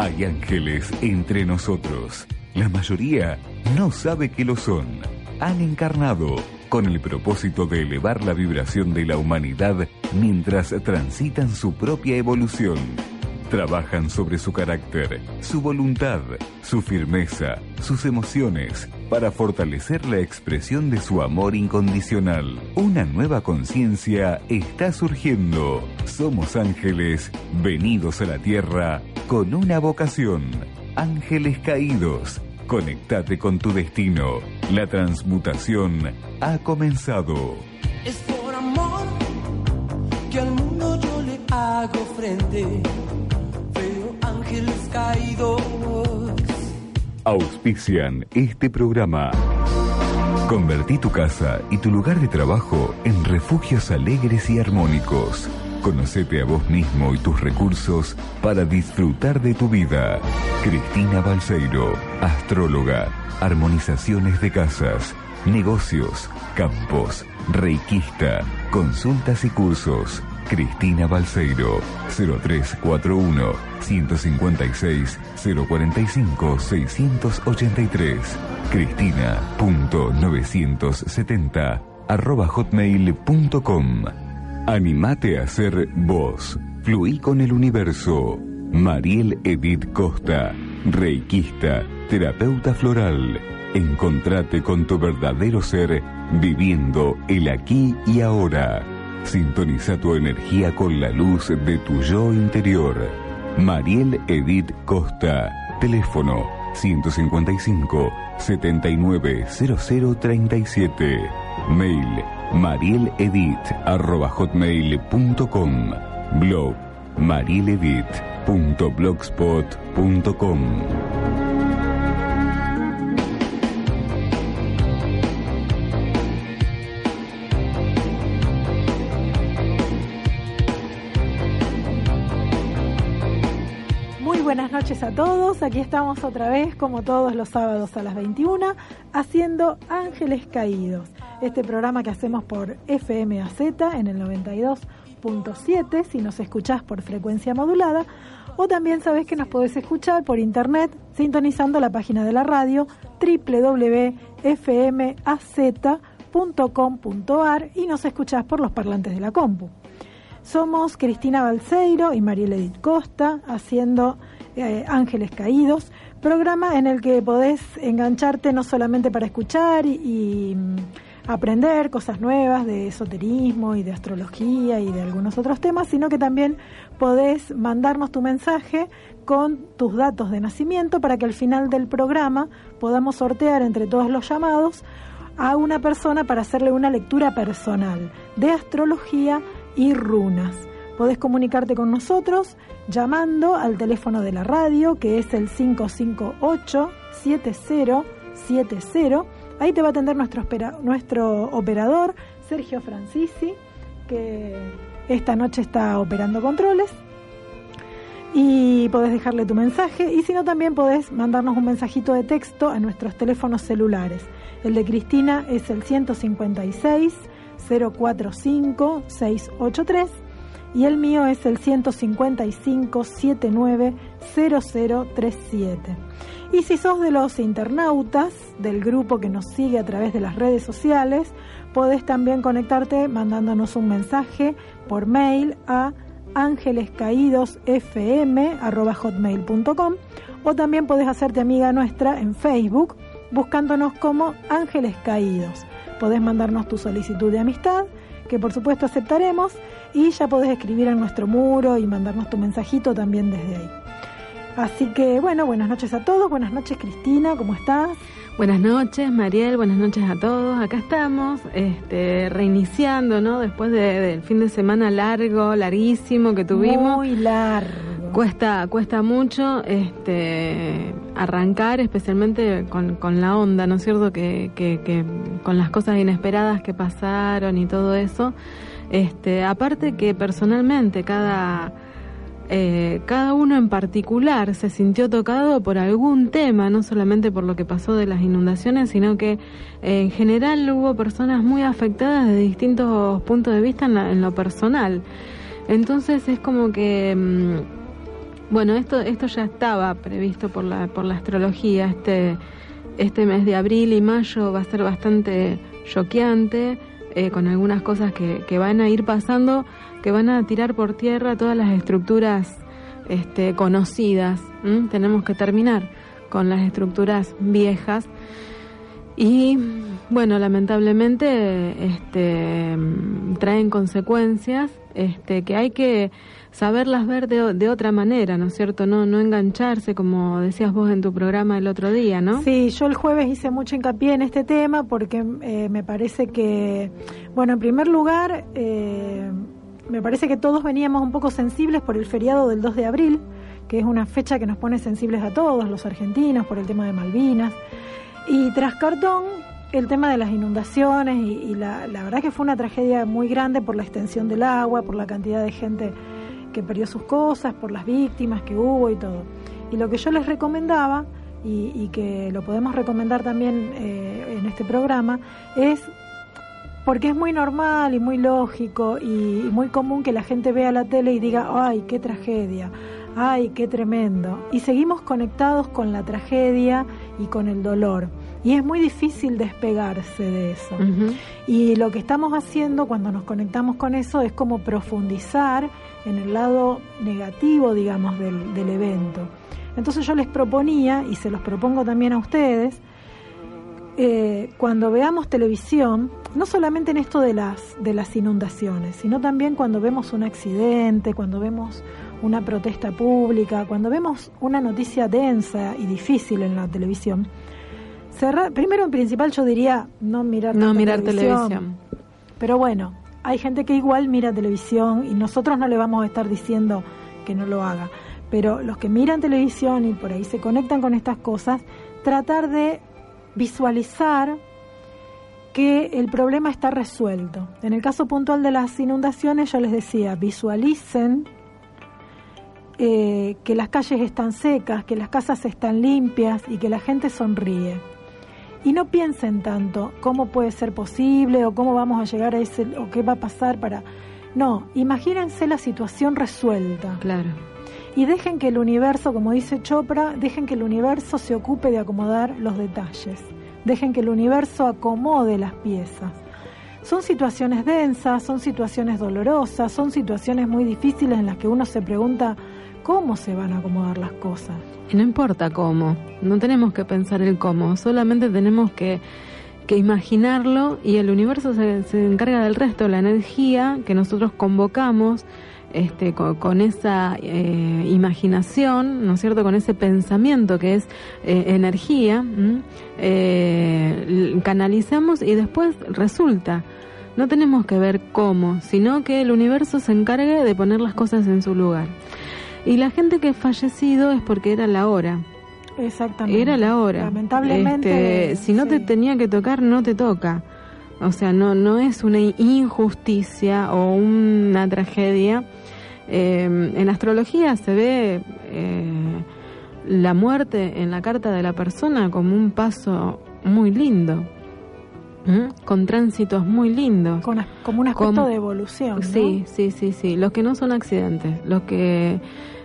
Hay ángeles entre nosotros. La mayoría no sabe que lo son. Han encarnado con el propósito de elevar la vibración de la humanidad mientras transitan su propia evolución. Trabajan sobre su carácter, su voluntad, su firmeza, sus emociones, para fortalecer la expresión de su amor incondicional. Una nueva conciencia está surgiendo. Somos ángeles venidos a la tierra con una vocación. Ángeles caídos. Conectate con tu destino. La transmutación ha comenzado. Es por amor que al mundo yo le hago frente. Veo ángeles caídos. Auspician este programa. Convertí tu casa y tu lugar de trabajo en refugios alegres y armónicos. Conocete a vos mismo y tus recursos para disfrutar de tu vida. Cristina Balseiro, astróloga, armonizaciones de casas, negocios, campos, reikista, consultas y cursos. Cristina Balseiro, 0341 156 045 683. Cristina.970 arroba hotmail.com. Animate a ser vos. Fluí con el universo. Mariel Edith Costa, reikista, terapeuta floral. Encontrate con tu verdadero ser viviendo el aquí y ahora. Sintoniza tu energía con la luz de tu yo interior. Mariel Edith Costa, teléfono 155 790037. Mail marieledit.hotmail.com Blog marieledit.blogspot.com aquí estamos otra vez como todos los sábados a las 21 haciendo Ángeles Caídos, este programa que hacemos por FMAZ en el 92.7 si nos escuchás por frecuencia modulada o también sabés que nos podés escuchar por internet sintonizando la página de la radio www.fmaz.com.ar y nos escuchás por los parlantes de la compu. Somos Cristina Balseiro y Mariela Edith Costa haciendo eh, Ángeles Caídos, programa en el que podés engancharte no solamente para escuchar y, y mm, aprender cosas nuevas de esoterismo y de astrología y de algunos otros temas, sino que también podés mandarnos tu mensaje con tus datos de nacimiento para que al final del programa podamos sortear entre todos los llamados a una persona para hacerle una lectura personal de astrología y runas. Podés comunicarte con nosotros llamando al teléfono de la radio que es el 558-7070. Ahí te va a atender nuestro, nuestro operador Sergio Francisi, que esta noche está operando controles. Y podés dejarle tu mensaje y si no también podés mandarnos un mensajito de texto a nuestros teléfonos celulares. El de Cristina es el 156 045 683 y el mío es el 155 79 0037. Y si sos de los internautas del grupo que nos sigue a través de las redes sociales, podés también conectarte mandándonos un mensaje por mail a angelescaídosfm.com o también podés hacerte amiga nuestra en Facebook buscándonos como Ángeles Caídos. Podés mandarnos tu solicitud de amistad, que por supuesto aceptaremos, y ya podés escribir en nuestro muro y mandarnos tu mensajito también desde ahí. Así que bueno, buenas noches a todos, buenas noches Cristina, ¿cómo estás? Buenas noches, Mariel, buenas noches a todos. Acá estamos, este, reiniciando, ¿no? Después de, del fin de semana largo, larguísimo que tuvimos. Muy largo. Cuesta, cuesta mucho este, arrancar, especialmente con, con la onda, ¿no es cierto? Que, que, que, con las cosas inesperadas que pasaron y todo eso. Este, aparte que personalmente cada eh, cada uno en particular se sintió tocado por algún tema, no solamente por lo que pasó de las inundaciones, sino que eh, en general hubo personas muy afectadas de distintos puntos de vista en, la, en lo personal. Entonces es como que... Mmm, Bueno, esto, esto ya estaba previsto por la, por la astrología. Este, este mes de abril y mayo va a ser bastante choqueante, eh, con algunas cosas que, que, van a ir pasando, que van a tirar por tierra todas las estructuras este, conocidas. Tenemos que terminar con las estructuras viejas. Y bueno, lamentablemente este, traen consecuencias este, que hay que saberlas ver de, otra manera, ¿no es cierto? No, no engancharse, como decías vos en tu programa el otro día, ¿no? Sí, yo el jueves hice mucho hincapié en este tema porque eh, me parece que, bueno, en primer lugar, eh, me parece que todos veníamos un poco sensibles por el feriado del 2 de abril, que es una fecha que nos pone sensibles a todos, los argentinos, por el tema de Malvinas. Y tras cartón, el tema de las inundaciones y, y la, la verdad que fue una tragedia muy grande por la extensión del agua, por la cantidad de gente que perdió sus cosas, por las víctimas que hubo y todo. Y lo que yo les recomendaba, y, y que lo podemos recomendar también eh, en este programa, es porque es muy normal y muy lógico y, y, muy común que la gente vea la tele y diga, ay, qué tragedia, ay, qué tremendo. Y seguimos conectados con la tragedia y con el dolor. Y es muy difícil despegarse de eso. Uh -huh. Y lo que estamos haciendo cuando nos conectamos con eso es como profundizar en el lado negativo, digamos, del, del evento. Entonces yo les proponía, y se los propongo también a ustedes, eh, cuando veamos televisión, no solamente en esto de las, de las inundaciones, sino también cuando vemos un accidente, cuando vemos una protesta pública, cuando vemos una noticia densa y difícil en la televisión, cerrar, primero en principal yo diría no mirar, no mirar televisión. televisión. Pero bueno, hay gente que igual mira televisión y nosotros no le vamos a estar diciendo que no lo haga. Pero los que miran televisión y por ahí se conectan con estas cosas, tratar de visualizar que el problema está resuelto. En el caso puntual de las inundaciones, yo les decía, visualicen eh, que las calles están secas, que las casas están limpias y que la gente sonríe. Y no piensen tanto cómo puede ser posible o cómo vamos a llegar a ese o qué va a pasar para... No, imagínense la situación resuelta. Claro. Y dejen que el universo, como dice Chopra, dejen que el universo se ocupe de acomodar los detalles. Dejen que el universo acomode las piezas. Son situaciones densas, son situaciones dolorosas, son situaciones muy difíciles en las que uno se pregunta cómo se van a acomodar las cosas. Y no importa cómo, no tenemos que pensar el cómo, solamente tenemos que, que imaginarlo y el universo se, se, encarga del resto, la energía que nosotros convocamos este, con, con esa eh, imaginación, ¿no es cierto?, con ese pensamiento que es eh, energía, eh, canalizamos y después resulta. No tenemos que ver cómo, sino que el universo se encargue de poner las cosas en su lugar. Y la gente que ha fallecido es porque era la hora. Exactamente. Era la hora. Lamentablemente. Este, si no sí. te tenía que tocar, no te toca. O sea, no, no es una injusticia o una tragedia. Eh, en astrología se ve eh, la muerte en la carta de la persona como un paso muy lindo. ¿Mm? con tránsitos muy lindos. Con, como un aspecto como, de evolución. ¿no? Sí, sí, sí, sí. Los que no son accidentes, los que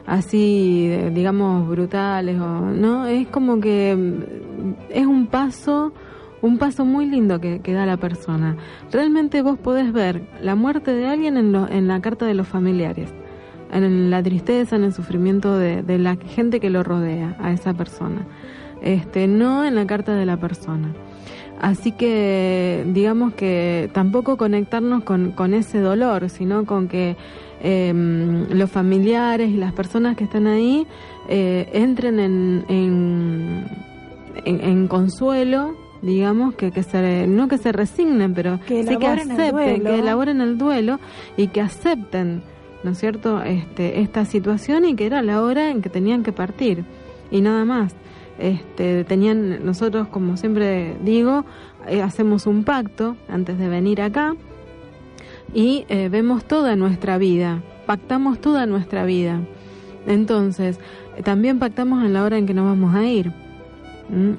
así, digamos, brutales, o no, es como que es un paso, un paso muy lindo que, que da la persona. Realmente vos podés ver la muerte de alguien en, lo, en la carta de los familiares, en la tristeza, en el sufrimiento de, de la gente que lo rodea a esa persona. Este, no en la carta de la persona. Así que digamos que tampoco conectarnos con, con ese dolor, sino con que eh, los familiares y las personas que están ahí eh, entren en, en, en, en, consuelo, digamos, que, que se, no que se resignen, pero que sí que acepten, que elaboren el duelo y que acepten, ¿no es cierto?, este, esta situación y que era la hora en que tenían que partir y nada más este, tenían nosotros como siempre digo eh, hacemos un pacto antes de venir acá y eh, vemos toda nuestra vida pactamos toda nuestra vida entonces eh, también pactamos en la hora en que nos vamos a ir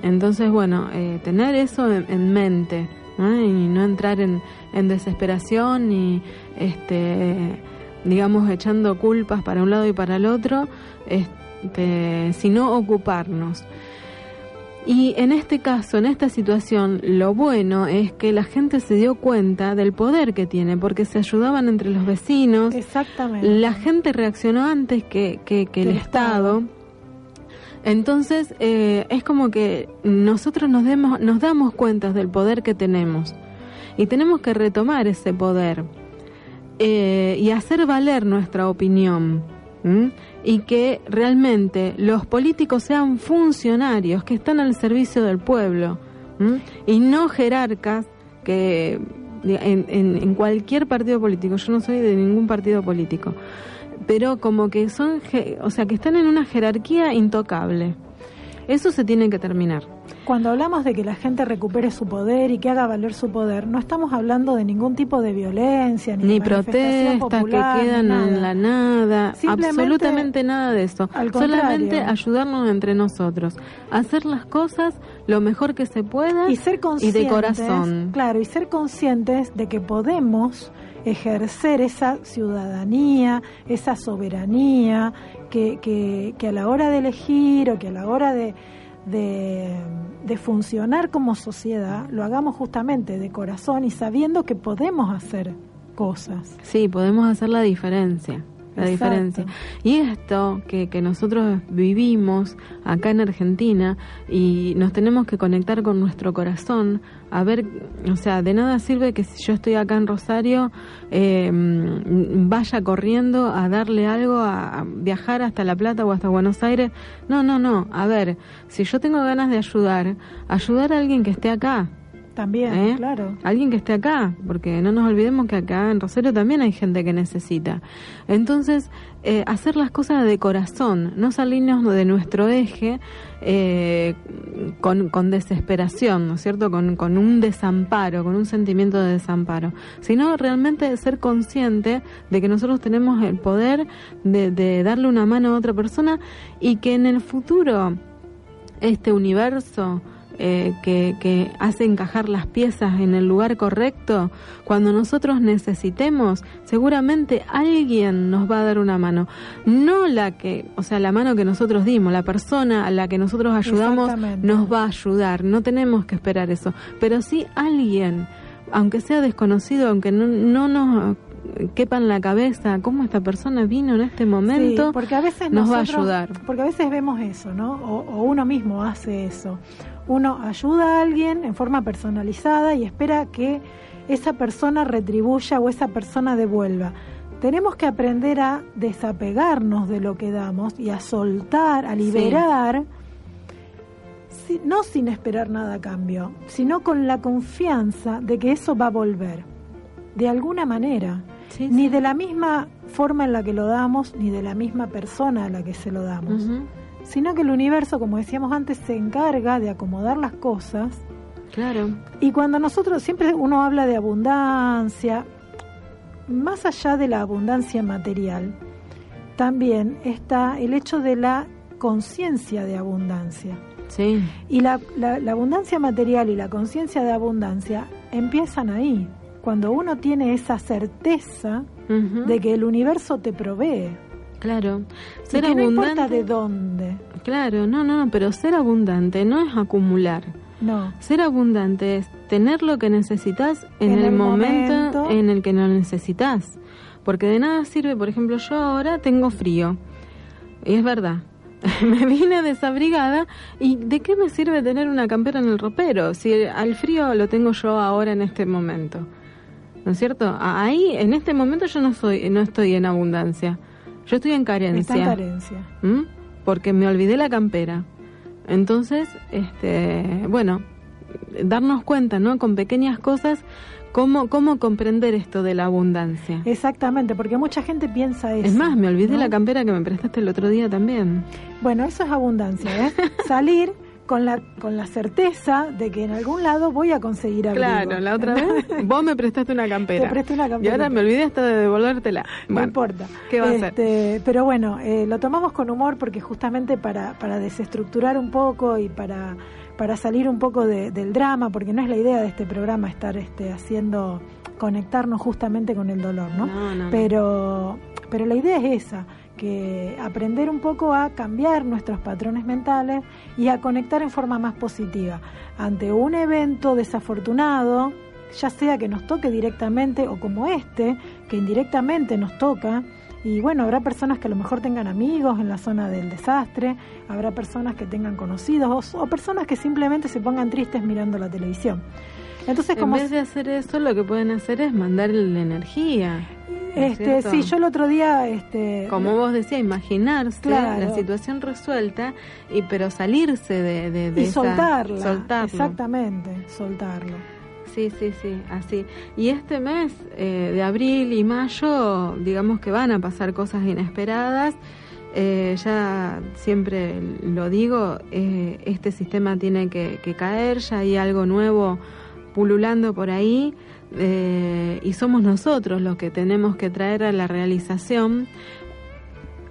entonces bueno eh, tener eso en, en mente ¿no? y no entrar en, en desesperación ni este digamos, echando culpas para un lado y para el otro, este, sino ocuparnos. Y en este caso, en esta situación, lo bueno es que la gente se dio cuenta del poder que tiene, porque se ayudaban entre los vecinos. Exactamente. La gente reaccionó antes que, que, que el Estado. Entonces, eh, es como que nosotros nos, demos, nos damos cuenta del poder que tenemos y tenemos que retomar ese poder eh, y hacer valer nuestra opinión y que realmente los políticos sean funcionarios que están al servicio del pueblo y no jerarcas que en, en, cualquier partido político, yo no soy de ningún partido político, pero como que son, o sea, que están en una jerarquía intocable. Eso se tiene que terminar. Cuando hablamos de que la gente recupere su poder y que haga valer su poder, no estamos hablando de ningún tipo de violencia, ni, ni protestas que quedan en la nada, absolutamente nada de eso. Solamente ayudarnos entre nosotros, hacer las cosas lo mejor que se pueda y ser conscientes, y de corazón. Claro, y ser conscientes de que podemos ejercer esa ciudadanía, esa soberanía, que, a la hora de elegir o que a la hora de de, funcionar como sociedad, lo hagamos justamente de corazón y sabiendo que podemos hacer cosas. Sí, podemos hacer la diferencia la diferencia. Y esto que, que nosotros vivimos acá en Argentina y nos tenemos que conectar con nuestro corazón, a ver, o sea, de nada sirve que si yo estoy acá en Rosario eh, vaya corriendo a darle algo, a, viajar hasta La Plata o hasta Buenos Aires. No, no, no. A ver, si yo tengo ganas de ayudar, ayudar a alguien que esté acá también, ¿Eh? claro. Alguien que esté acá, porque no nos olvidemos que acá en Rosario también hay gente que necesita. Entonces, eh, hacer las cosas de corazón, no salirnos de nuestro eje eh, con, con, desesperación, ¿no es cierto? Con, con un desamparo, con un sentimiento de desamparo, sino realmente ser consciente de que nosotros tenemos el poder de, de darle una mano a otra persona y que en el futuro este universo eh, que, que, hace encajar las piezas en el lugar correcto, cuando nosotros necesitemos, seguramente alguien nos va a dar una mano. No la que, o sea, la mano que nosotros dimos, la persona a la que nosotros ayudamos nos va a ayudar. No tenemos que esperar eso, pero sí alguien, aunque sea desconocido, aunque no, no nos quepa en la cabeza cómo esta persona vino en este momento, porque a veces nos va a ayudar. Porque a veces vemos eso, ¿no? o uno mismo hace eso uno ayuda a alguien en forma personalizada y espera que esa persona retribuya o esa persona devuelva. Tenemos que aprender a desapegarnos de lo que damos y a soltar, a liberar, no sin esperar nada a cambio, sino con la confianza de que eso va a volver, de alguna manera, ni de la misma forma en la que lo damos, ni de la misma persona a la que se lo damos sino que el universo, como decíamos antes, se encarga de acomodar las cosas. Claro. Y cuando nosotros, siempre uno habla de abundancia, más allá de la abundancia material, también está el hecho de la conciencia de abundancia. Sí. Y la, la, abundancia material y la conciencia de abundancia empiezan ahí, cuando uno tiene esa certeza de que el universo te provee. Claro. Ser abundante. No importa de dónde. Claro, no, no, pero ser abundante no es acumular. No. Ser abundante es tener lo que necesitas en, el, momento, en el que no necesitas. Porque de nada sirve, por ejemplo, yo ahora tengo frío. Y es verdad. me vine desabrigada y ¿de qué me sirve tener una campera en el ropero si al frío lo tengo yo ahora en este momento? ¿No es cierto? Ahí, en este momento yo no soy, no estoy en abundancia. Yo estoy en carencia. Está en carencia. ¿Mm? Porque me olvidé la campera. Entonces, este, bueno, darnos cuenta, ¿no? Con pequeñas cosas, cómo, cómo comprender esto de la abundancia. Exactamente, porque mucha gente piensa eso. Es más, me olvidé la campera que me prestaste el otro día también. Bueno, eso es abundancia, ¿eh? Salir con la, con la certeza de que en algún lado voy a conseguir algo. Claro, la otra vez vos me prestaste una campera. Te presté una campera. Y ahora me olvidé hasta de devolvértela. no importa. ¿Qué va a hacer? Este, pero bueno, eh, lo tomamos con humor porque justamente para, para desestructurar un poco y para, para salir un poco del drama, porque no es la idea de este programa estar este, haciendo conectarnos justamente con el dolor, ¿no? no, no pero Pero la idea es esa, que aprender un poco a cambiar nuestros patrones mentales y a conectar en forma más positiva ante un evento desafortunado, ya sea que nos toque directamente o como este, que indirectamente nos toca. Y bueno, habrá personas que a lo mejor tengan amigos en la zona del desastre, habrá personas que tengan conocidos o, personas que simplemente se pongan tristes mirando la televisión. Entonces, en vez de hacer eso, lo que pueden hacer es mandarle energía. Este, sí, yo el otro día, este, como vos decías, imaginarse la situación resuelta y pero salirse de, de, y soltarla, soltarlo. exactamente, soltarlo. Sí, sí, sí, así. Y este mes eh, de abril y mayo, digamos que van a pasar cosas inesperadas. Eh, ya siempre lo digo, eh, este sistema tiene que, que caer, ya hay algo nuevo pululando por ahí eh, y somos nosotros los que tenemos que traer a la realización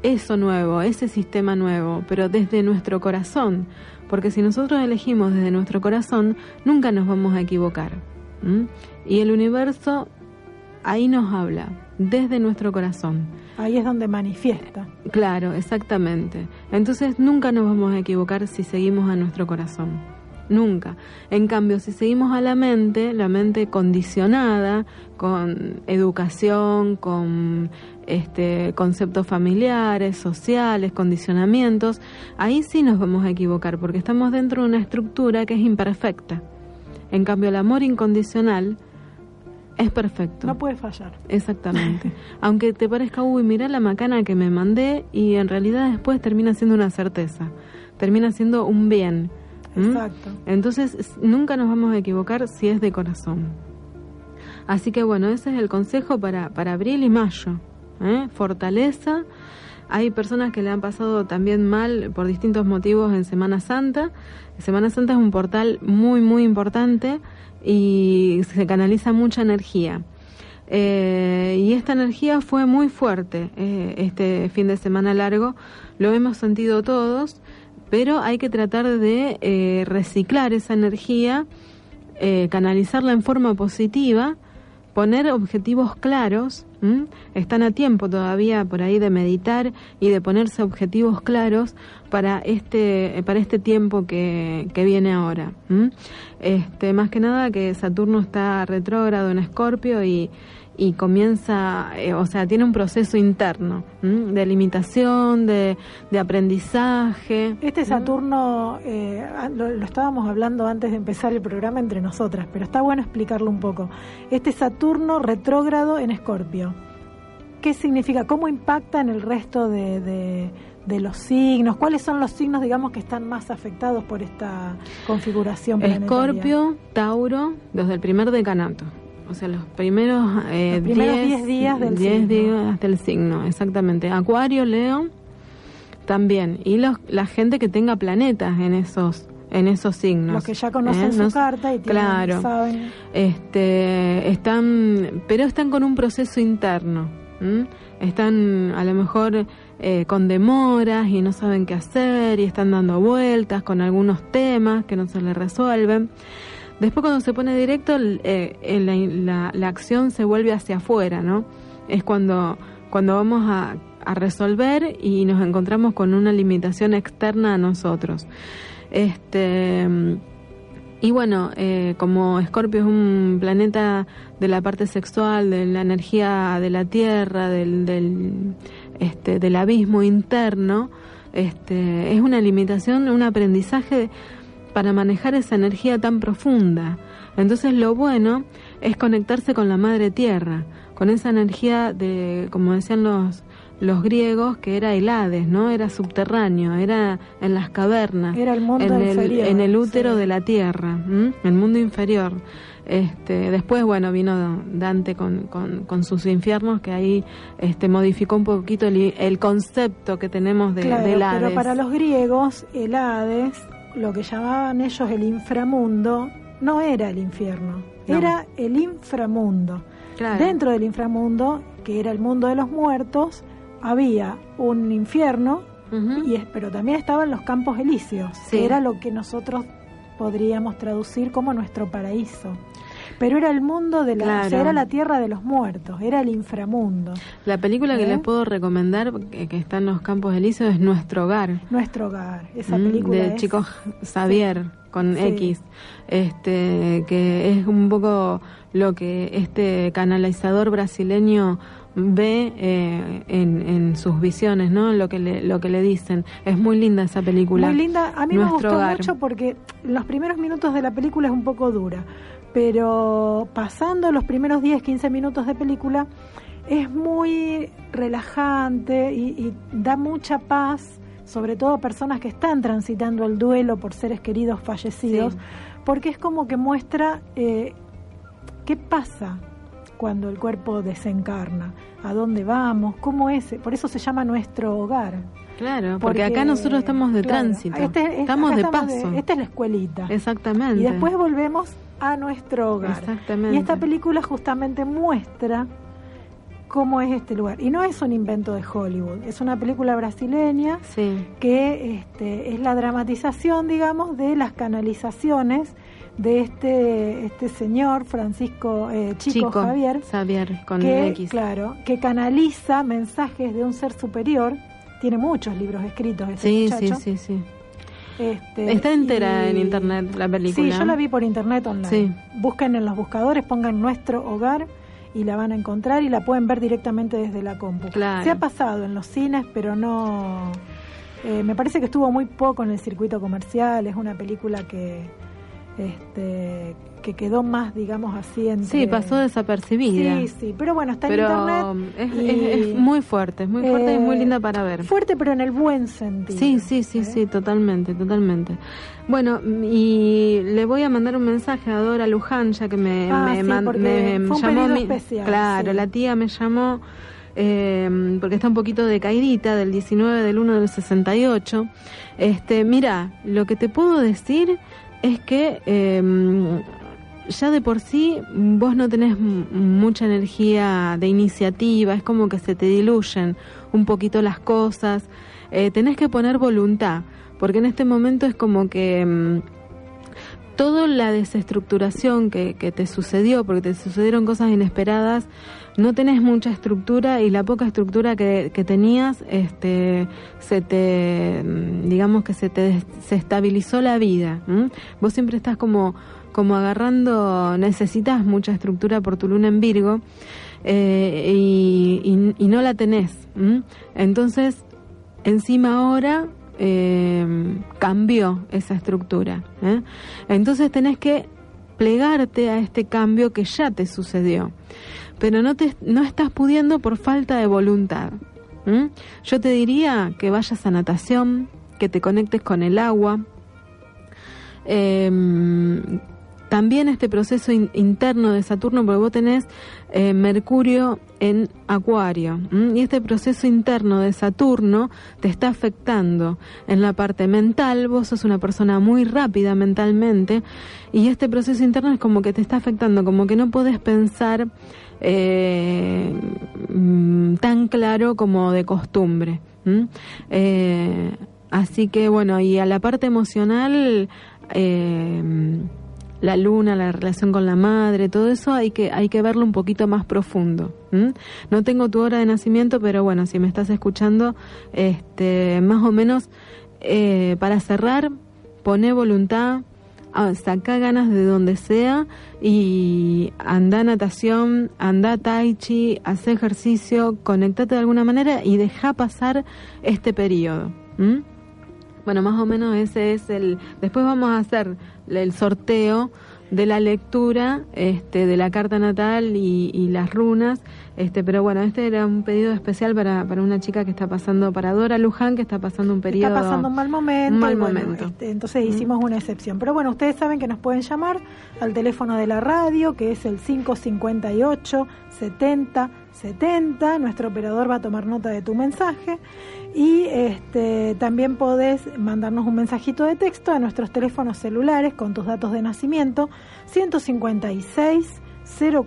eso nuevo, ese sistema nuevo, pero desde nuestro corazón, porque si nosotros elegimos desde nuestro corazón, nunca nos vamos a equivocar. Y el universo ahí nos habla, desde nuestro corazón. Ahí es donde manifiesta. Claro, exactamente. Entonces nunca nos vamos a equivocar si seguimos a nuestro corazón nunca. En cambio, si seguimos a la mente, la mente condicionada con educación, con este, conceptos familiares, sociales, condicionamientos, ahí sí nos vamos a equivocar porque estamos dentro de una estructura que es imperfecta. En cambio, el amor incondicional es perfecto. No puede fallar. Exactamente. Aunque te parezca, uy, mira la macana que me mandé y en realidad después termina siendo una certeza, termina siendo un bien ¿Mm? Exacto. Entonces, nunca nos vamos a equivocar si es de corazón. Así que bueno, ese es el consejo para, para abril y mayo. ¿eh? Fortaleza. Hay personas que le han pasado también mal por distintos motivos en Semana Santa. Semana Santa es un portal muy, muy importante y se canaliza mucha energía. Eh, y esta energía fue muy fuerte eh, este fin de semana largo. Lo hemos sentido todos pero hay que tratar de eh, reciclar esa energía, eh, canalizarla en forma positiva, poner objetivos claros. Están a tiempo todavía por ahí de meditar y de ponerse objetivos claros para este para este tiempo que, que viene ahora. Este más que nada que Saturno está retrógrado en Escorpio y y comienza, eh, o sea, tiene un proceso interno de limitación, de, de, aprendizaje. Este Saturno, eh, lo, estábamos hablando antes de empezar el programa entre nosotras, pero está bueno explicarlo un poco. Este Saturno retrógrado en Escorpio, ¿qué significa? ¿Cómo impacta en el resto de, de, de los signos? ¿Cuáles son los signos, digamos, que están más afectados por esta configuración planetaria? Escorpio, Tauro, desde el primer decanato. O sea, los primeros 10 eh, días del diez días del signo, exactamente. Acuario, Leo, también. Y los, la gente que tenga planetas en esos en esos signos. Los que ya conocen ¿eh? su carta y tienen, claro, saben. Este, están, pero están con un proceso interno. Están a lo mejor eh, con demoras y no saben qué hacer y están dando vueltas con algunos temas que no se les resuelven. Después cuando se pone directo, eh, la, la, acción se vuelve hacia afuera, ¿no? Es cuando, cuando vamos a, a resolver y nos encontramos con una limitación externa a nosotros. Este, y bueno, eh, como Escorpio es un planeta de la parte sexual, de la energía de la Tierra, del, del, este, del abismo interno, este, es una limitación, un aprendizaje para manejar esa energía tan profunda. Entonces lo bueno es conectarse con la madre tierra, con esa energía de, como decían los, los griegos, que era el Hades, ¿no? Era subterráneo, era en las cavernas, era el mundo en, el, en el útero de la tierra, el mundo inferior. Este, después, bueno, vino Dante con, con, sus infiernos, que ahí este, modificó un poquito el, concepto que tenemos de, del Hades. Pero para los griegos, el Hades lo que llamaban ellos el inframundo no era el infierno, era el inframundo. Dentro del inframundo, que era el mundo de los muertos, había un infierno, y pero también estaban los campos elíseos, que era lo que nosotros podríamos traducir como nuestro paraíso. Pero era el mundo de la, Claro. era la tierra de los muertos, era el inframundo, La película que ¿Eh? les puedo recomendar, que, que está en los Campos Elíseos, es Nuestro Hogar. nuestro hogar. Esa Mm, película de es- chico Xavier con Sí. X este que es un poco lo que este canalizador brasileño ve eh, en, en sus visiones no lo que le, lo que le dicen es muy linda esa película Muy linda. A mí me gustó Hogar. mucho porque los primeros minutos de la película es un poco dura, pero pasando los primeros 10, 15 minutos de película es muy relajante y, y da mucha paz, sobre todo a personas que están transitando el duelo por seres queridos fallecidos, Sí. porque es como que muestra eh, qué pasa cuando el cuerpo desencarna, a dónde vamos, cómo es, por eso se llama nuestro hogar. claro porque, acá nosotros estamos de claro, tránsito este- es- estamos de estamos paso esta es la escuelita. exactamente Y después volvemos a nuestro hogar. Exactamente. Y esta película justamente muestra cómo es este lugar. Y no es un invento de Hollywood, es una película brasileña sí que este, es la dramatización, digamos, de las canalizaciones de este, este señor, Francisco eh, Chico, Javier, Xavier con que, X claro, que canaliza mensajes de un ser superior. Tiene muchos libros escritos este sí muchacho. sí sí sí Este, está entera y- en internet la película Sí, yo la vi por internet online. Sí. Busquen en los buscadores, pongan nuestro hogar y la van a encontrar y la pueden ver directamente desde la compu. Claro. Se ha pasado en los cines, pero no... eh, me parece que estuvo muy poco en el circuito comercial. Es una película que este que quedó más, digamos así, entre... sí pasó desapercibida Sí, sí, pero bueno, está en internet. es, y- es- es muy fuerte, es muy fuerte y muy eh, linda para ver. Fuerte, pero en el buen sentido. Sí, sí, sí, ¿eh? sí, totalmente, totalmente. Bueno, y le voy a mandar un mensaje a Dora Luján, ya que me, Ah, me, sí, man- me llamó mi- especial, Claro, sí. la tía me llamó eh, porque está un poquito de caidita del 19 del 1 del 68. Este, mira, lo que te puedo decir es que eh, ya de por sí vos no tenés mucha energía de iniciativa, es como que se te diluyen un poquito las cosas, eh, tenés que poner voluntad, porque en este momento es como que mm, toda la desestructuración que te sucedió, porque te sucedieron cosas inesperadas, no tenés mucha estructura y la poca estructura que, tenías, este, se te, mm, digamos que se te se estabilizó la vida. Vos siempre estás como, como agarrando, necesitas mucha estructura por tu luna en Virgo eh, y, no la tenés. Entonces, encima ahora eh, cambió esa estructura. ¿eh? Entonces tenés que plegarte a este cambio que ya te sucedió, pero no, te, no estás pudiendo por falta de voluntad. Yo te diría que vayas a natación, que te conectes con el agua. Em, también este proceso in- interno de Saturno, porque vos tenés eh, Mercurio en Acuario, y este proceso interno de Saturno te está afectando en la parte mental, vos sos una persona muy rápida mentalmente, y este proceso interno es como que te está afectando, como que no podés pensar eh, mm, tan claro como de costumbre. Eh, así que bueno, y a la parte emocional, eh, la luna, la relación con la madre, todo eso hay que, hay que verlo un poquito más profundo. No tengo tu hora de nacimiento, pero bueno, si me estás escuchando, este, más o menos para cerrar, poné voluntad, sacá ganas de donde sea y anda a natación, anda a tai chi, haz ejercicio, conectate de alguna manera y deja pasar este periodo. Bueno, más o menos ese es el... Después vamos a hacer el sorteo de la lectura este, de la carta natal y, y las runas. Este, pero bueno, este era un pedido especial para, para una chica que está pasando, para Dora Luján, que está pasando un periodo... Está pasando un mal momento. un mal y bueno, momento. este, entonces hicimos una excepción. Pero bueno, ustedes saben que nos pueden llamar al teléfono de la radio, que es el 558 70 70. Nuestro operador va a tomar nota de tu mensaje. Y este, también podés mandarnos un mensajito de texto a nuestros teléfonos celulares con tus datos de nacimiento 156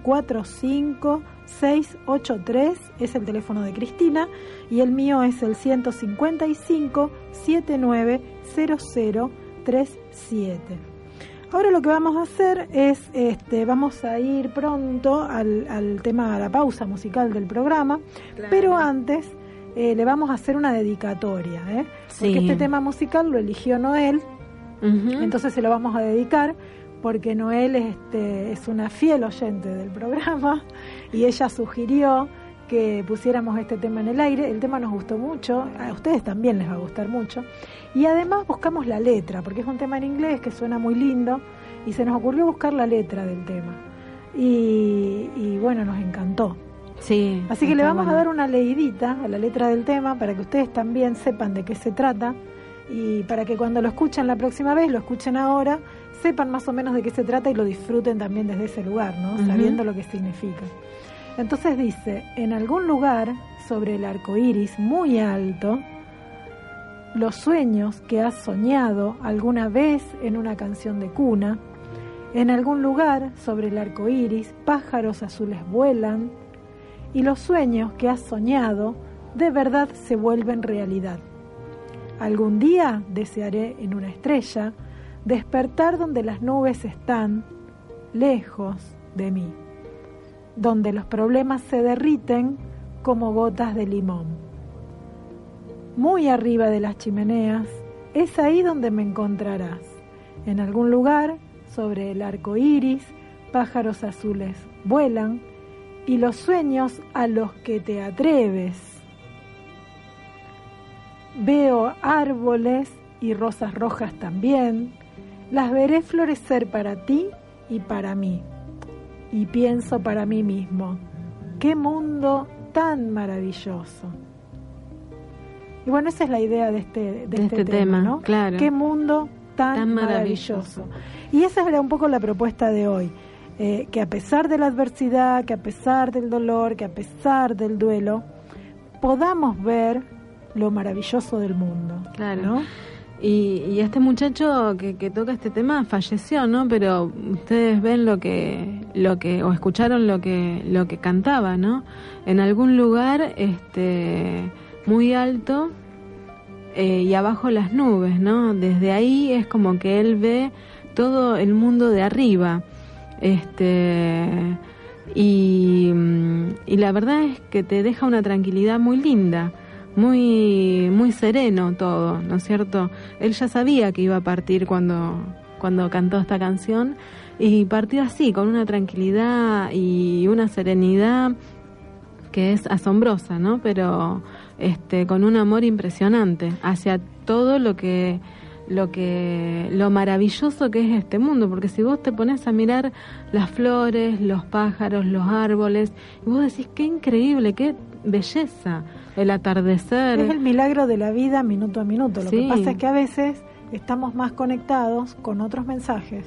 045 683 es el teléfono de Cristina y el mío es el 155 790037. Ahora lo que vamos a hacer es, este, vamos a ir pronto al, al tema, a la pausa musical del programa, pero antes eh, le vamos a hacer una dedicatoria, ¿eh? porque este tema musical lo eligió Noel, entonces se lo vamos a dedicar porque Noel este, es una fiel oyente del programa y ella sugirió que pusiéramos este tema en el aire. El tema nos gustó mucho, a ustedes también les va a gustar mucho. Y además buscamos la letra, porque es un tema en inglés que suena muy lindo y se nos ocurrió buscar la letra del tema. Y, bueno, nos encantó. Sí. Así que le vamos a dar una leidita a la letra del tema para que ustedes también sepan de qué se trata y para que cuando lo escuchen la próxima vez, lo escuchen ahora, sepan más o menos de qué se trata y lo disfruten también desde ese lugar, ¿no? Sabiendo lo que significa. Entonces dice, en algún lugar sobre el arco iris muy alto, los sueños que has soñado alguna vez en una canción de cuna, en algún lugar sobre el arco iris, pájaros azules vuelan, y los sueños que has soñado de verdad se vuelven realidad. Algún día desearé en una estrella despertar donde las nubes están lejos de mí donde los problemas se derriten como gotas de limón. Muy arriba de las chimeneas, es ahí donde me encontrarás, en algún lugar, sobre el arco iris, pájaros azules vuelan y los sueños a los que te atreves. Veo árboles y rosas rojas también, las veré florecer para ti y para mí y pienso para mí mismo, qué mundo tan maravilloso. Y bueno, esa es la idea de este, de, este, este, tema, ¿no? Claro. Qué mundo tan, maravilloso. Y esa era un poco la propuesta de hoy, eh, que a pesar de la adversidad, que a pesar del dolor, que a pesar del duelo, podamos ver lo maravilloso del mundo. Claro. ¿no? Y, este muchacho que, toca este tema falleció, ¿no? Pero ustedes ven lo que, lo que, o escucharon lo que, lo que cantaba, ¿no? En algún lugar, este, muy alto eh, y abajo las nubes, ¿no? Desde ahí es como que él ve todo el mundo de arriba, este, y, y la verdad es que te deja una tranquilidad muy linda muy, muy sereno todo, ¿no es cierto? Él ya sabía que iba a partir cuando, cuando cantó esta canción y partió así, con una tranquilidad y una serenidad que es asombrosa, ¿no? Pero este, con un amor impresionante hacia todo lo que lo que lo maravilloso que es este mundo, porque si vos te pones a mirar las flores, los pájaros, los árboles, y vos decís qué increíble, qué belleza, el atardecer. Es el milagro de la vida minuto a minuto. Lo que pasa es que a veces estamos más conectados con otros mensajes.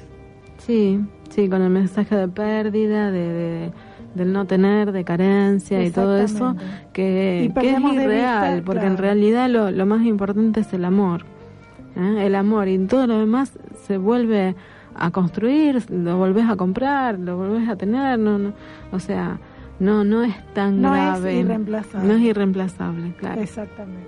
Sí, sí, con el mensaje de pérdida, de, del no tener, de carencia y todo eso, que, es irreal, porque en realidad lo, lo, más importante es el amor. ¿eh? El amor y todo lo demás se vuelve a construir, lo volvés a comprar, lo volvés a tener, no, no, o sea, no, no es tan grave. No es irreemplazable. No es irreemplazable, claro. Exactamente.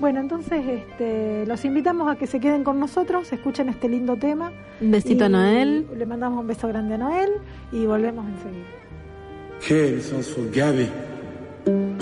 Bueno, entonces este, los invitamos a que se queden con nosotros, escuchen este lindo tema. Un besito a Noel. Le mandamos un beso grande a Noel y volvemos enseguida. climb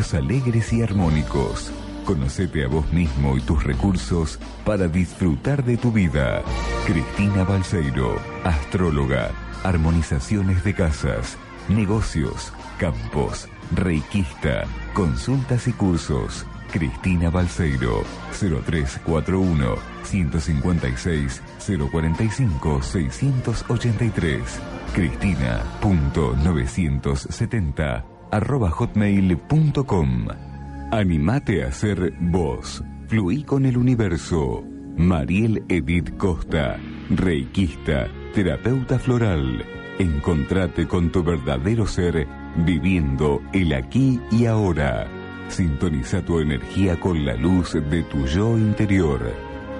alegres y armónicos. Conocete a vos mismo y tus recursos para disfrutar de tu vida. Cristina Balseiro, astróloga, armonizaciones de casas, negocios, campos, reikista, consultas y cursos. Cristina Balseiro, 0341 156 045 683. Cristina.970 arroba hotmail.com. Animate a ser vos. Fluí con el universo. Mariel Edith Costa, reikista, terapeuta floral. Encontrate con tu verdadero ser viviendo el aquí y ahora. Sintoniza tu energía con la luz de tu yo interior.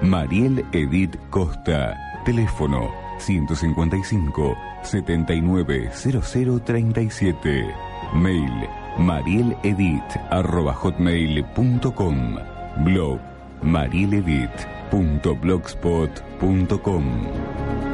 Mariel Edith Costa, teléfono 155 790037. Mail marieledit.hotmail.com Blog marieledit.blogspot.com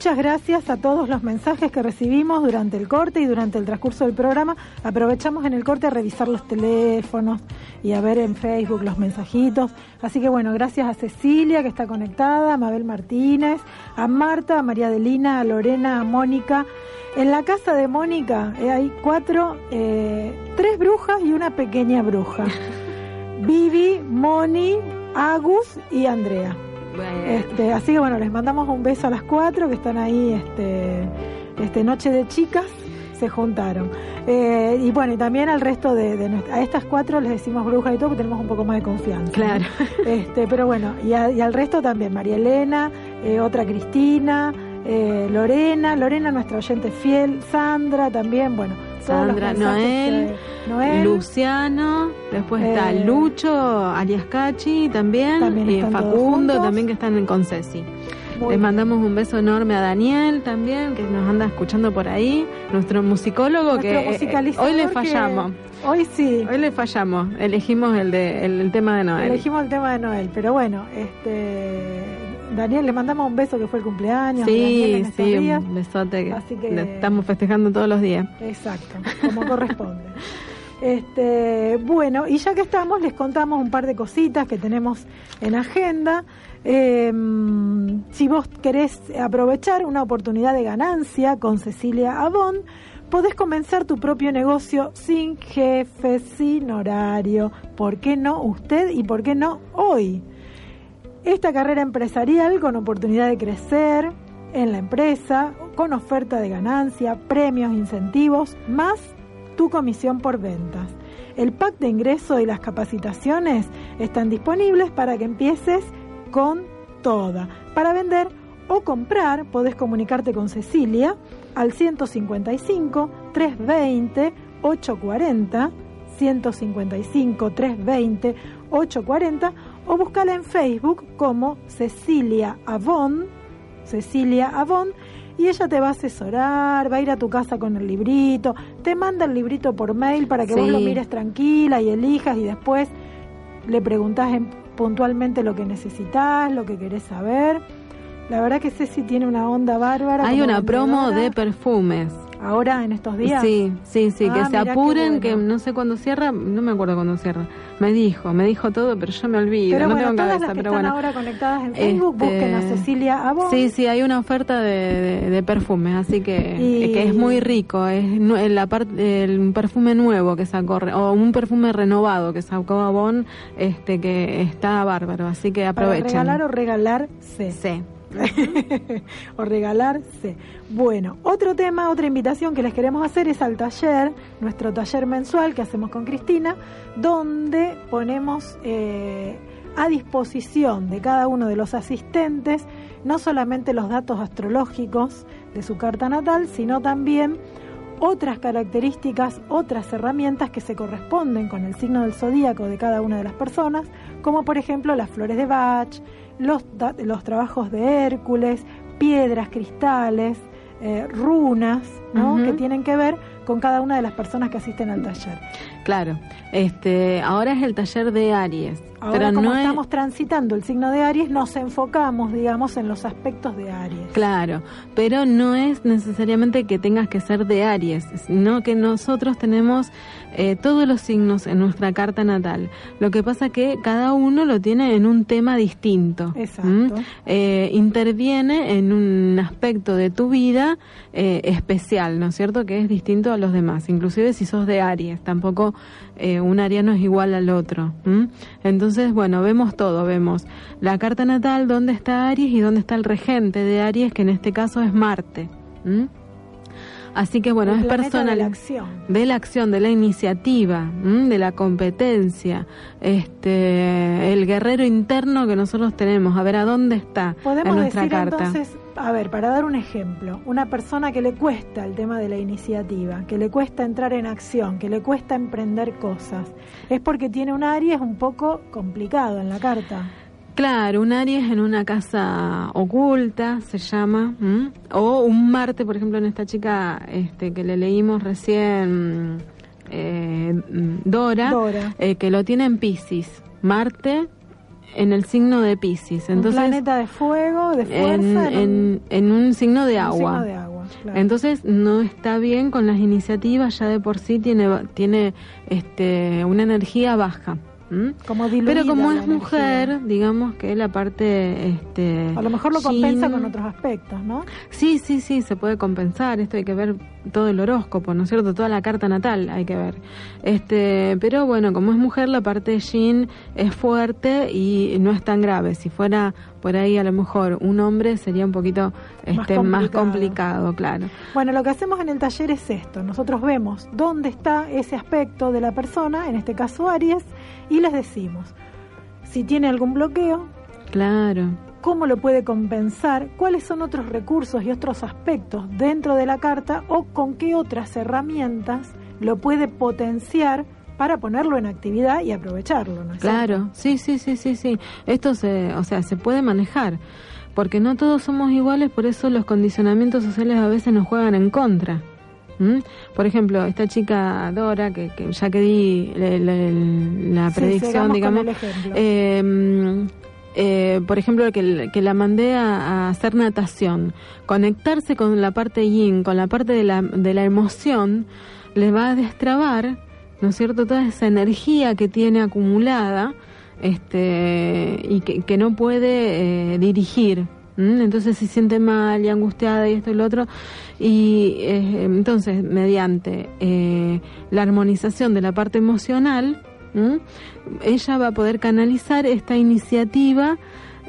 Muchas gracias a todos los mensajes que recibimos durante el corte y durante el transcurso del programa. Aprovechamos en el corte a revisar los teléfonos y a ver en Facebook los mensajitos. Así que bueno, gracias a Cecilia que está conectada, a Mabel Martínez, a Marta, a María Adelina, a Lorena, a Mónica. En la casa de Mónica eh, hay cuatro, eh, tres brujas y una pequeña bruja. Vivi, Moni, Agus y Andrea. Este, así que bueno, les mandamos un beso a las cuatro que están ahí, este, este Noche de Chicas, se juntaron. Eh, y bueno, y también al resto de, de a estas cuatro les decimos brujas y todo, porque tenemos un poco más de confianza. Claro. Este, pero bueno, y, a- y al resto también, María Elena, eh, otra Cristina, eh, Lorena, Lorena nuestra oyente fiel, Sandra también, bueno, Sandra, Noel, Luciano, después está Eh, Lucho, alias Cachi también, También y Facundo también que están en con Ceci. muy Les mandamos un beso enorme a Daniel también, que nos anda escuchando por ahí, nuestro musicólogo Nuestro que hoy le que- fallamos, Hoy sí, hoy le fallamos, elegimos el de el, el tema de Noel. elegimos el tema de Noel, pero bueno, este Daniel, le mandamos un beso que fue el cumpleaños. Sí, en sí, días. un besote que, Así que- estamos festejando todos los días. Exacto, como corresponde. Este, bueno, y ya que estamos, les contamos un par de cositas que tenemos en agenda. Eh, si vos querés aprovechar una oportunidad de ganancia con Cecilia Avon, podés comenzar tu propio negocio sin jefe, sin horario. ¿Por qué no usted y por qué no hoy? Esta carrera empresarial con oportunidad de crecer en la empresa, con oferta de ganancia, premios, incentivos, más tu comisión por ventas. El pack de ingreso y las capacitaciones están disponibles para que empieces con toda. Para vender o comprar podés comunicarte con Cecilia al 155 320 840 155 320 840 o búscala en Facebook como Cecilia Avon, Cecilia Avon, y ella te va a asesorar, va a ir a tu casa con el librito, te manda el librito por mail para que vos lo mires tranquila y elijas y después le preguntás puntualmente lo que necesitas, lo que querés saber. La verdad que Ceci tiene una onda bárbara. Hay una promo de perfumes ahora en estos días. Sí, sí, sí, que ah, se apuren, que no sé cuándo cierra, no me acuerdo cuándo cierra. Me dijo, me dijo todo, pero yo me olvido, pero no bueno, tengo todas cabeza, las que pero están bueno. ahora conectadas en Facebook, busquen a Este, Cecilia Abón. Sí, sí, hay una oferta de, de, de perfumes, así que, Y- que es muy rico, es la parte el un perfume nuevo que sacó o un perfume renovado que sacó Avon, este que está bárbaro, así que Para aprovechen. regalar o regalarse. Sí. o regalarse. Bueno, otro tema, otra invitación que les queremos hacer es al taller, nuestro taller mensual que hacemos con Cristina, donde ponemos eh, a disposición de cada uno de los asistentes no solamente los datos astrológicos de su carta natal, sino también otras características, otras herramientas que se corresponden con el signo del zodíaco de cada una de las personas, como por ejemplo las flores de Bach, los, los trabajos de Hércules, piedras, cristales, eh, runas, ¿no? Que tienen que ver con cada una de las personas que asisten al taller. Claro. Este, ahora es el taller de Aries, Ahora, pero como no es estamos transitando el signo de Aries, nos enfocamos, digamos, en los aspectos de Aries. Claro, pero no es necesariamente que tengas que ser de Aries, sino que nosotros tenemos eh, todos los signos en nuestra carta natal. Lo que pasa que cada uno lo tiene en un tema distinto. Exacto. Eh, interviene en un aspecto de tu vida eh, especial, ¿no es cierto? Que es distinto a los demás. Inclusive si sos de Aries, tampoco eh, un ariano es igual al otro. Entonces, bueno, vemos todo, vemos la carta natal, dónde está Aries y dónde está el regente de Aries, que en este caso es Marte. Así que bueno, El es personal. de la acción. de la acción, de la iniciativa, ¿m? de la competencia, este, el guerrero interno que nosotros tenemos, a ver a dónde está Podemos en nuestra decir carta. entonces, a ver, para dar un ejemplo, una persona que le cuesta el tema de la iniciativa, que le cuesta entrar en acción, que le cuesta emprender cosas, es porque tiene un Aries un poco complicado en la carta. Claro, un Aries en una casa oculta se llama, ¿m? o un Marte, por ejemplo, en esta chica este, que le leímos recién, eh, Dora, Dora. eh, que lo tiene en Pisces. Marte en el signo de Pisces. un Entonces, planeta de fuego, de fuerza, en, en un- en- en un signo de agua. signo de agua, claro. Entonces no está bien con las iniciativas, ya de por sí tiene tiene este una energía baja. ¿M? como diluida Pero como es mujer, energía. digamos que la parte este a lo mejor lo compensa yin- con otros aspectos, ¿no? Sí, sí, sí, se puede compensar. Esto hay que ver todo el horóscopo, ¿no es cierto? Toda la carta natal hay que ver. Este, pero bueno, como es mujer, la parte de Yin es fuerte y no es tan grave. Si fuera por ahí a lo mejor un hombre sería un poquito este, más, complicado. complicado, claro. Bueno, lo que hacemos en el taller es esto. Nosotros vemos dónde está ese aspecto de la persona, en este caso Aries, y les decimos si tiene algún bloqueo, Claro. cómo lo puede compensar, cuáles son otros recursos y otros aspectos dentro de la carta o con qué otras herramientas lo puede potenciar para ponerlo en actividad y aprovecharlo, ¿no es Claro, sí, sí, sí, sí, sí. Esto se, o sea, se puede manejar, porque no todos somos iguales, por eso los condicionamientos sociales a veces nos juegan en contra. Por ejemplo, esta chica Dora, que, que ya que di le- le- la predicción, digamos, ejemplo. eh, eh, por ejemplo, que, que la mandé a, a hacer natación, conectarse con la parte yin, con la parte de la, de la emoción, le va a destrabar ¿no es cierto? Toda esa energía que tiene acumulada este, y que, no puede eh, dirigir. Entonces se siente mal y angustiada y esto y lo otro. Y eh, entonces, mediante eh, la armonización de la parte emocional, ella va a poder canalizar esta iniciativa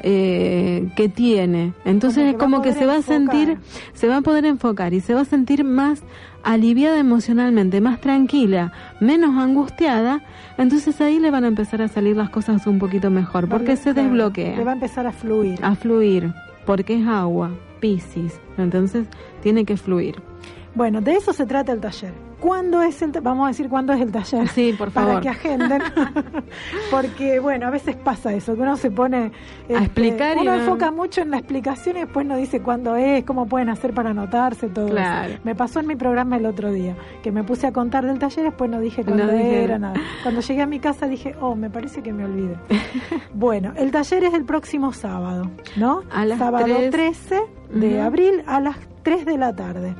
eh, que tiene. Entonces Como que es como que se va a enfocar. sentir, se va a poder enfocar y se va a sentir más aliviada emocionalmente, más tranquila, menos angustiada, entonces ahí le van a empezar a salir las cosas un poquito mejor, porque se desbloquea Le va a empezar a fluir. a fluir, porque es agua, Piscis, entonces tiene que fluir. Bueno, de eso se trata el taller. ¿Cuándo es el vamos a decir cuándo es el taller? Sí, por Para favor. que agenden. Porque bueno, a veces pasa eso, que uno se pone este, explicar y uno no- enfoca mucho en la explicación y después no dice cuándo es, cómo pueden hacer para anotarse todo Claro. eso. Me pasó en mi programa el otro día, que me puse a contar del taller, después no dije cuándo era nada. Cuando llegué a mi casa dije, "Oh, me parece que me olvidé." bueno, el taller es el próximo sábado, ¿no? A las sábado tres. 13 de abril a las 3 de la tarde.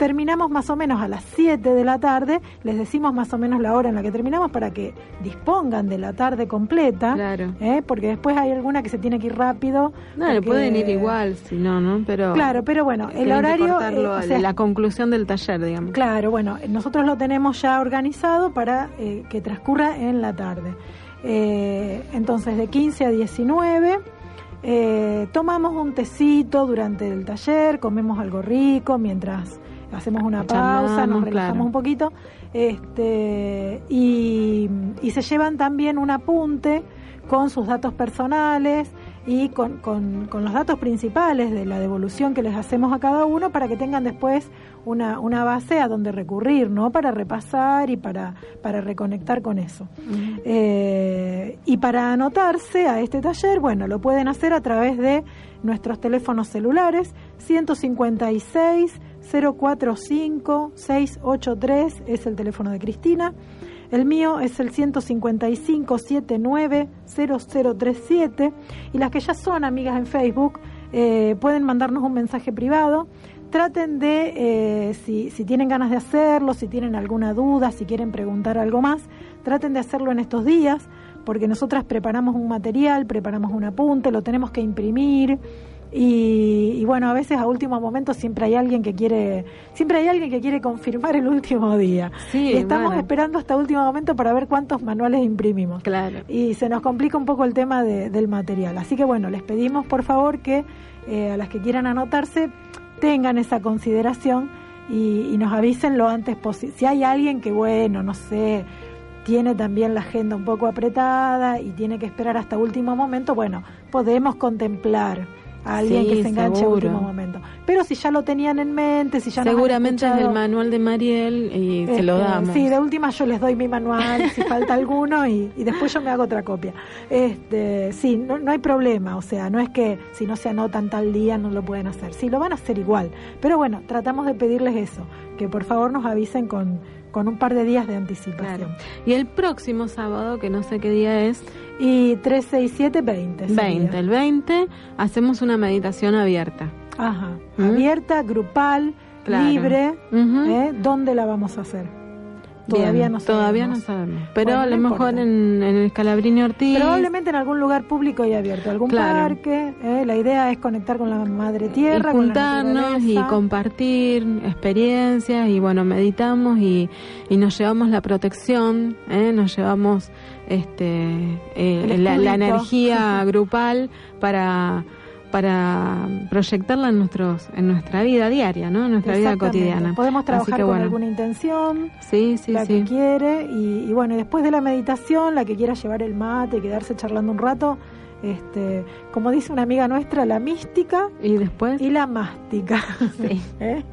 Terminamos más o menos a las 7 de la tarde, les decimos más o menos la hora en la que terminamos para que dispongan de la tarde completa, Claro. ¿eh? porque después hay alguna que se tiene que ir rápido. No, le pueden ir igual, si no, ¿no? Pero Claro, pero bueno, el horario... eh, o a sea, la conclusión del taller, digamos. Claro, bueno, nosotros lo tenemos ya organizado para eh, que transcurra en la tarde. Eh, entonces, de 15 a 19, eh, tomamos un tecito durante el taller, comemos algo rico mientras hacemos una pausa, nos relajamos claro. un poquito. Este, y, y se llevan también un apunte con sus datos personales y con, con- con los datos principales de la devolución que les hacemos a cada uno para que tengan después una, una base a donde recurrir, ¿no? Para repasar y para, para reconectar con eso. Eh, y para anotarse a este taller, bueno, lo pueden hacer a través de nuestros teléfonos celulares 156 045 683 es el teléfono de Cristina. El mío es el 155 79 0037 y las que ya son amigas en Facebook eh, pueden mandarnos un mensaje privado. Traten de, eh, si, si tienen ganas de hacerlo, si tienen alguna duda, si quieren preguntar algo más, traten de hacerlo en estos días, porque nosotras preparamos un material, preparamos un apunte, lo tenemos que imprimir. Y, y bueno, a veces a último momento siempre hay alguien que quiere, siempre hay alguien que quiere confirmar el último día. Sí, y estamos bueno. esperando hasta último momento para ver cuántos manuales imprimimos. Claro. Y se nos complica un poco el tema de- del material. Así que bueno, les pedimos por favor que eh, a las que quieran anotarse tengan esa consideración y, y nos avisen lo antes posible. Si hay alguien que, bueno, no sé, tiene también la agenda un poco apretada y tiene que esperar hasta último momento, bueno, podemos contemplar a alguien Sí, que se enganche seguro. último momento. Pero si ya lo tenían en mente, si ya Seguramente es el manual de Mariel y se lo este, damos. Sí, de última yo les doy mi manual si falta alguno y, y después yo me hago otra copia. Este, sí, no, no hay problema, o sea, no es que si no se anotan tal día no lo pueden hacer. Sí, lo van a hacer igual. Pero bueno, tratamos de pedirles eso, que por favor nos avisen con, con un par de días de anticipación. Claro. Y el próximo sábado, que no sé qué día es, Y 367 20. sería. 20, el 20, hacemos una meditación abierta. Ajá. ¿Mm? Abierta, grupal, Claro. libre. ¿eh? ¿Dónde la vamos a hacer? Todavía Bien, no Todavía no sabemos. sabemos. Pero Bueno, a lo no mejor en, en el Calabrini Ortiz. Probablemente en algún lugar público y abierto, algún Claro. parque. ¿eh? La idea es conectar con la madre y tierra, con la juntarnos y naturaleza. compartir experiencias y bueno meditamos y, y nos llevamos la protección ¿eh? nos llevamos este eh, la, la energía grupal para para proyectarla en nuestros en nuestra vida diaria no en nuestra vida cotidiana Podemos trabajar que con bueno alguna intención, sí sí la sí que quiere. Y, y bueno, después de la meditación, la que quiera llevar el mate y quedarse charlando un rato, este, como dice una amiga nuestra, la mística y después y la mástica. sí. ¿eh?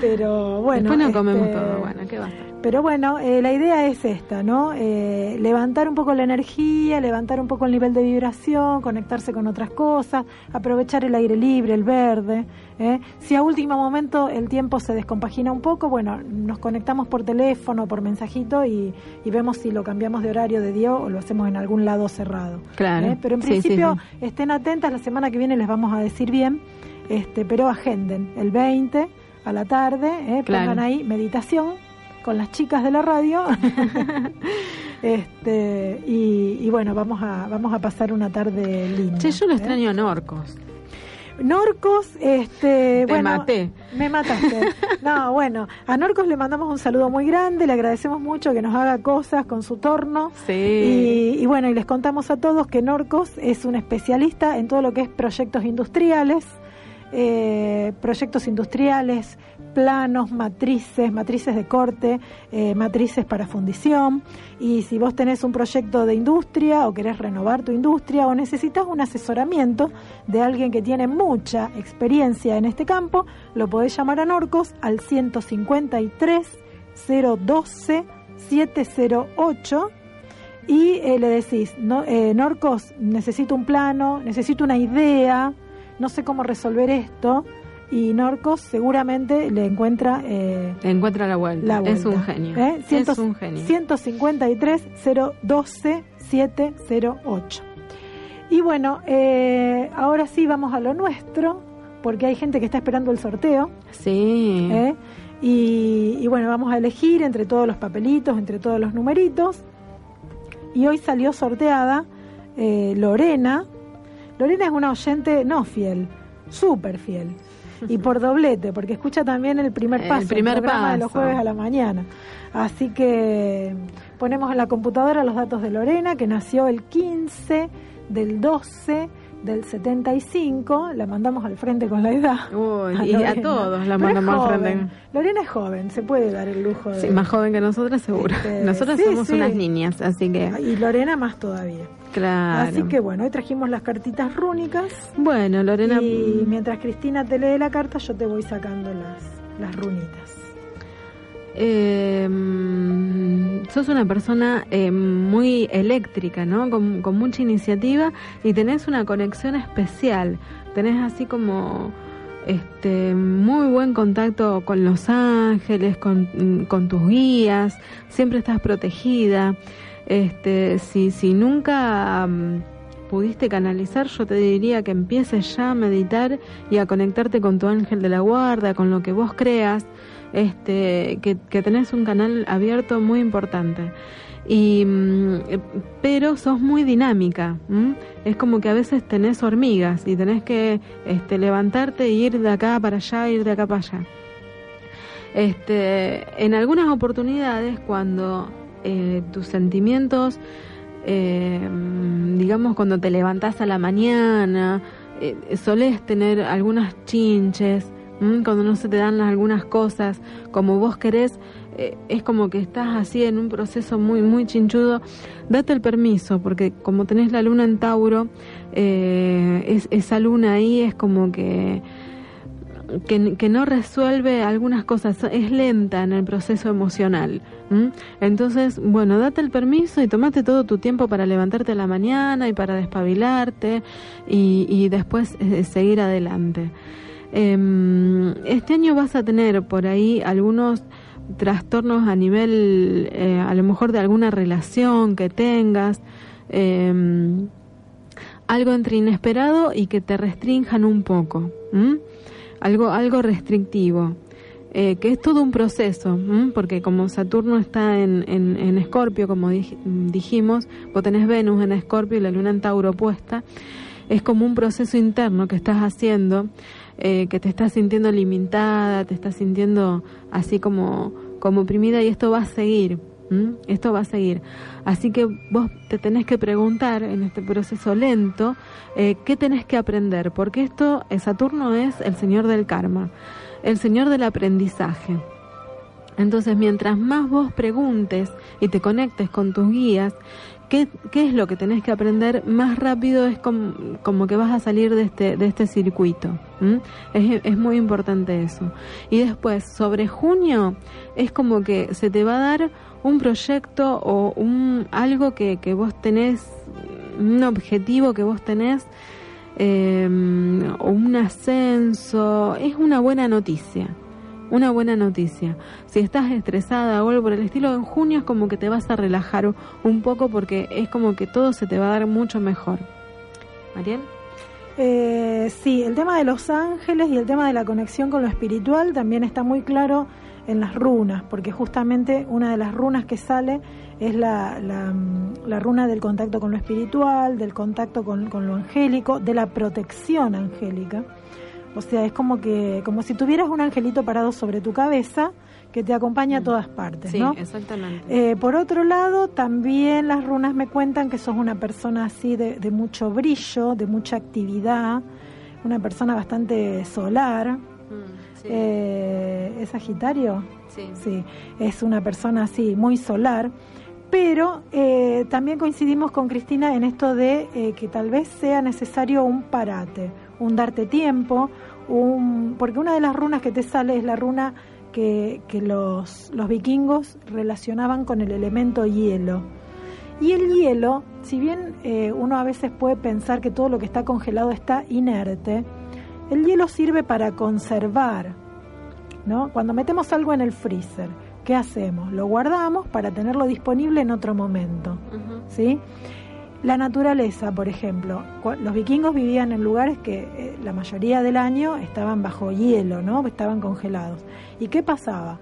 Pero bueno. después no comemos este, todo bueno qué va a ser Pero bueno, eh, la idea es esta, ¿no? Eh, levantar un poco la energía, levantar un poco el nivel de vibración, conectarse con otras cosas, aprovechar el aire libre, el verde. ¿eh? Si a último momento el tiempo se descompagina un poco, bueno, nos conectamos por teléfono, por mensajito y, y vemos si lo cambiamos de horario de día o lo hacemos en algún lado cerrado. Claro. ¿eh? Pero en Sí, sí, principio sí. estén atentas, la semana que viene les vamos a decir bien, este, pero agenden el 20 a la tarde, ¿eh? Claro. pongan ahí meditación con las chicas de la radio. este, y, y bueno, vamos a, vamos a pasar una tarde linda. Che, yo lo ¿eh? extraño a Norcos. Norcos, este, Te bueno, maté. Me mataste. No, bueno, a Norcos le mandamos un saludo muy grande, le agradecemos mucho que nos haga cosas con su torno. Sí. Y, y bueno, y les contamos a todos que Norcos es un especialista en todo lo que es proyectos industriales, eh, proyectos industriales, planos, matrices, matrices de corte, eh, matrices para fundición. Y si vos tenés un proyecto de industria o querés renovar tu industria o necesitas un asesoramiento de alguien que tiene mucha experiencia en este campo, lo podés llamar a Norcos al 153 012 708 y eh, le decís, no, eh, Norcos, necesito un plano, necesito una idea, no sé cómo resolver esto, y Norcos seguramente le encuentra eh, Encuentra la vuelta. la vuelta. Es un genio. ¿eh? Es un genio. 153 012 708. Y bueno, eh, ahora sí vamos a lo nuestro, porque hay gente que está esperando el sorteo. Sí. ¿eh? Y, y bueno, vamos a elegir entre todos los papelitos, entre todos los numeritos. Y hoy salió sorteada eh, Lorena. Lorena es una oyente no fiel, súper fiel. Y por doblete, porque escucha también el primer El paso, primer programa de los paso. jueves a la mañana. Así que ponemos en la computadora los datos de Lorena, que nació el 15 del 12 del 75. La mandamos al frente con la edad. Uy, y a todos la mandamos al frente. Lorena es joven, se puede dar el lujo de. Sí, más joven que nosotras, seguro. Este, Nosotras sí, somos sí. unas niñas, así que, Y Lorena más todavía. claro. Así que bueno, hoy trajimos las cartitas rúnicas. Bueno, Lorena, Y mientras Cristina te lee la carta, yo te voy sacando las, las runitas. Eh, sos una persona eh, muy eléctrica, ¿no? Con, mucha iniciativa y tenés una conexión especial. Tenés así como este muy buen contacto con los ángeles, con, con tus guías, siempre estás protegida. Este, si, si nunca mm, pudiste canalizar, yo te diría que empieces ya a meditar y a conectarte con tu ángel de la guarda, con lo que vos creas, este, que, tenés un canal abierto muy importante. Y, mm, eh, pero sos muy dinámica. Es como que a veces tenés hormigas y tenés que este, levantarte e ir de acá para allá, ir de acá para allá. Este, en algunas oportunidades, cuando eh, tus sentimientos, eh, digamos, cuando te levantás a la mañana, eh, solés tener algunas chinches. Cuando no se te dan algunas cosas como vos querés, eh, es como que estás así en un proceso muy, muy chinchudo. Date el permiso, porque como tenés la luna en Tauro, eh, es- esa luna ahí es como que que, no resuelve algunas cosas, es lenta en el proceso emocional. Entonces, bueno, date el permiso y tomate todo tu tiempo para levantarte a la mañana y para despabilarte y, y después eh, seguir adelante. Em, este año vas a tener por ahí algunos trastornos a nivel, eh, a lo mejor de alguna relación que tengas. em, algo entre inesperado y que te restrinjan un poco. algo, algo restrictivo, eh, que es todo un proceso, porque como Saturno está en, en, Escorpio, como dij- dijimos, vos tenés Venus en Escorpio y la Luna en Tauro puesta, es como un proceso interno que estás haciendo, eh, que te estás sintiendo limitada, te estás sintiendo así como, como oprimida y esto va a seguir. Esto va a seguir. Así que vos te tenés que preguntar en este proceso lento eh, qué tenés que aprender, porque esto, eh, Saturno es el señor del karma, el señor del aprendizaje. Entonces, mientras más vos preguntes y te conectes con tus guías, ¿qué, es lo que tenés que aprender? Más rápido es como, como que vas a salir de este, de este circuito. ¿m? Es, es muy importante eso. Y después, sobre junio, es como que se te va a dar un proyecto o un algo que, que vos tenés, un objetivo que vos tenés, eh, o un ascenso, es una buena noticia. Una buena noticia. Si estás estresada o algo por el estilo, en junio es como que te vas a relajar un poco porque es como que todo se te va a dar mucho mejor. Mariel. Eh, sí, el tema de los ángeles y el tema de la conexión con lo espiritual también está muy claro en las runas, porque justamente una de las runas que sale es la, la, la runa del contacto con lo espiritual, del contacto con, con, lo angélico, de la protección angélica. O sea, es como que como si tuvieras un angelito parado sobre tu cabeza que te acompaña a mm. todas partes, sí, ¿no? exactamente. Eh, por otro lado, también las runas me cuentan que sos una persona así de, de mucho brillo, de mucha actividad, una persona bastante solar. Mm, sí. eh, ¿Es Sagitario? Sí. Sí, es una persona así, muy solar. Pero eh, también coincidimos con Cristina en esto de eh, que tal vez sea necesario un parate, un darte tiempo, un, porque una de las runas que te sale es la runa que, que los, los vikingos relacionaban con el elemento hielo. Y el hielo, si bien eh, uno a veces puede pensar que todo lo que está congelado está inerte, el hielo sirve para conservar. ¿no? Cuando metemos algo en el freezer, ¿qué hacemos? Lo guardamos para tenerlo disponible en otro momento. Uh -huh. ¿sí? La naturaleza, por ejemplo, los vikingos vivían en lugares que eh, la mayoría del año estaban bajo hielo, ¿no? Estaban congelados. ¿Y qué pasaba?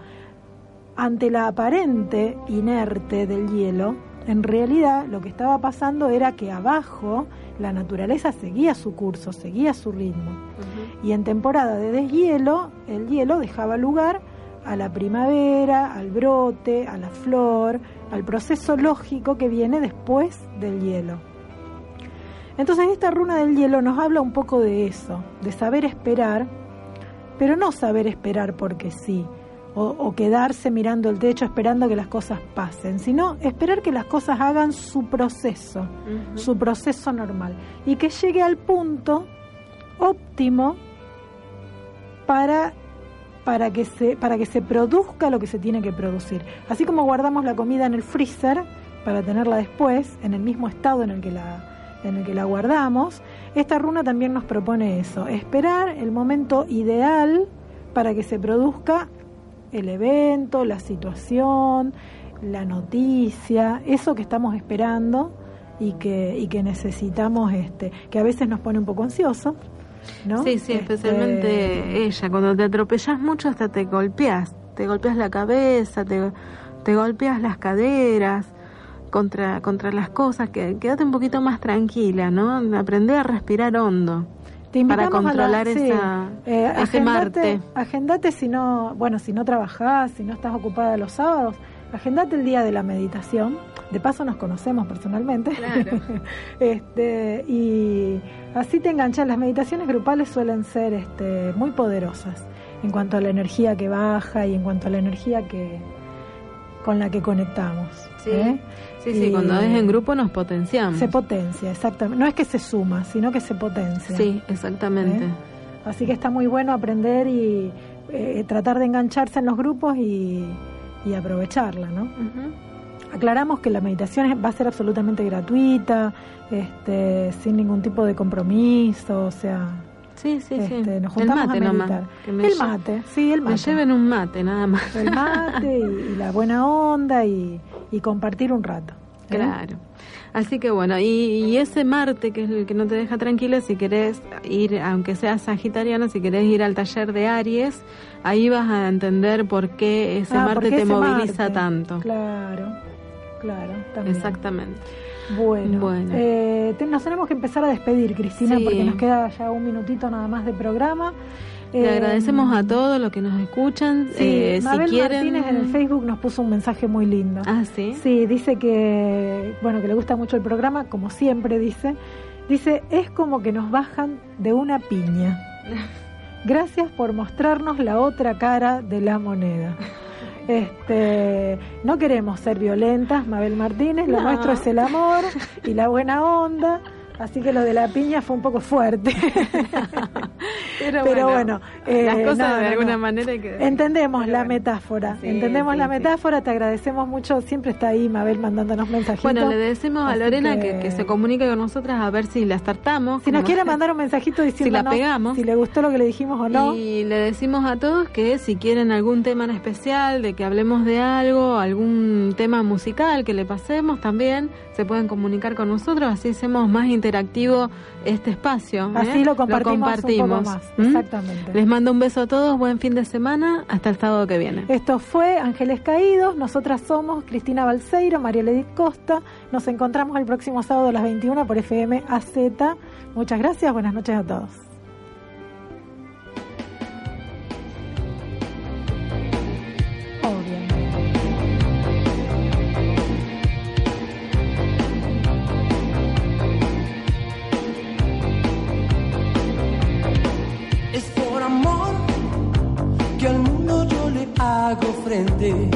Ante la aparente inerte del hielo, en realidad lo que estaba pasando era que abajo la naturaleza seguía su curso, seguía su ritmo. Uh -huh. Y en temporada de deshielo, el hielo dejaba lugar a la primavera, al brote, a la flor, al proceso lógico que viene después del hielo. Entonces esta runa del hielo nos habla un poco de eso, de saber esperar, pero no saber esperar porque sí, o, o quedarse mirando el techo esperando que las cosas pasen, sino esperar que las cosas hagan su proceso, uh -huh. su proceso normal, y que llegue al punto óptimo para para que se para que se produzca lo que se tiene que producir. Así como guardamos la comida en el freezer para tenerla después en el mismo estado en el que la en el que la guardamos, esta runa también nos propone eso, esperar el momento ideal para que se produzca el evento, la situación, la noticia, eso que estamos esperando y que, y que necesitamos, este, que a veces nos pone un poco ansiosos, ¿no? Sí, sí, este... especialmente ella, cuando te atropellas mucho hasta te golpeas, te golpeas la cabeza, te, te golpeas las caderas contra, contra las cosas, que quédate un poquito más tranquila, ¿no? Aprende a respirar hondo. Te para controlar la, esa, eh, ese agendate, Marte. Agendate si no, bueno, si no trabajás, si no estás ocupada los sábados, agendate el día de la meditación. De paso nos conocemos personalmente. Claro. este, y así te enganchas. Las meditaciones grupales suelen ser este, muy poderosas en cuanto a la energía que baja y en cuanto a la energía que con la que conectamos. Sí. ¿eh? Sí, sí, y cuando es en grupo nos potenciamos. Se potencia, exactamente. No es que se suma, sino que se potencia. Sí, exactamente. ¿Eh? Así que está muy bueno aprender y eh, tratar de engancharse en los grupos y, y aprovecharla, ¿no? Uh -huh. Aclaramos que la meditación va a ser absolutamente gratuita, este, sin ningún tipo de compromiso, o sea, Sí, sí, este, sí. Nos juntamos el mate a meditar. nomás. el mate, sí, el mate. Me lleven un mate, nada más. El mate y, y la buena onda y, y compartir un rato. ¿eh? Claro. Así que bueno, y, y, ese Marte, que es el que no te deja tranquila, si querés ir, aunque seas sagitariano, si querés ir al taller de Aries, ahí vas a entender por qué ese ah, Marte qué te ese moviliza Marte. tanto. Claro, claro, también. Exactamente. Bueno, bueno. Eh, te, nos tenemos que empezar a despedir, Cristina, sí. porque nos queda ya un minutito nada más de programa. Le eh, agradecemos a todos los que nos escuchan. Sí, eh, Mabel si quieren... Martínez en el Facebook nos puso un mensaje muy lindo. Ah, sí. Sí, dice que, bueno, que le gusta mucho el programa, como siempre dice. Dice, es como que nos bajan de una piña. Gracias por mostrarnos la otra cara de la moneda. Este, no queremos ser violentas, Mabel Martínez, lo nuestro es el amor y la buena onda, así que lo de la piña fue un poco fuerte. Pero, bueno, las eh, cosas no, de no, alguna no. manera hay que... Entendemos Pero la bueno. metáfora, Sí, entendemos sí, la sí. metáfora, te agradecemos mucho, siempre está ahí Mabel mandándonos mensajitos. Bueno, le decimos a Lorena que... Que, se comunique con nosotras a ver si la startamos. Si nos quiere mandar un mensajito diciendo pegamos. si le gustó lo que le dijimos o no. Y le decimos a todos que si quieren algún tema en especial, de que hablemos de algo, algún tema musical que le pasemos también, se pueden comunicar con nosotros, así hacemos más interactivo este espacio. ¿eh? Así lo compartimos, un compartimos. poco más. ¿Mm? Exactamente. Les mando un beso a todos, buen fin de semana, hasta el sábado que viene. Esto fue Ángeles Caídos. Nosotras somos Cristina Balseiro, María Edith Costa. Nos encontramos el próximo sábado a las 21 por FM AZ. Muchas gracias. Buenas noches a todos. Que al mundo yo le hago frente.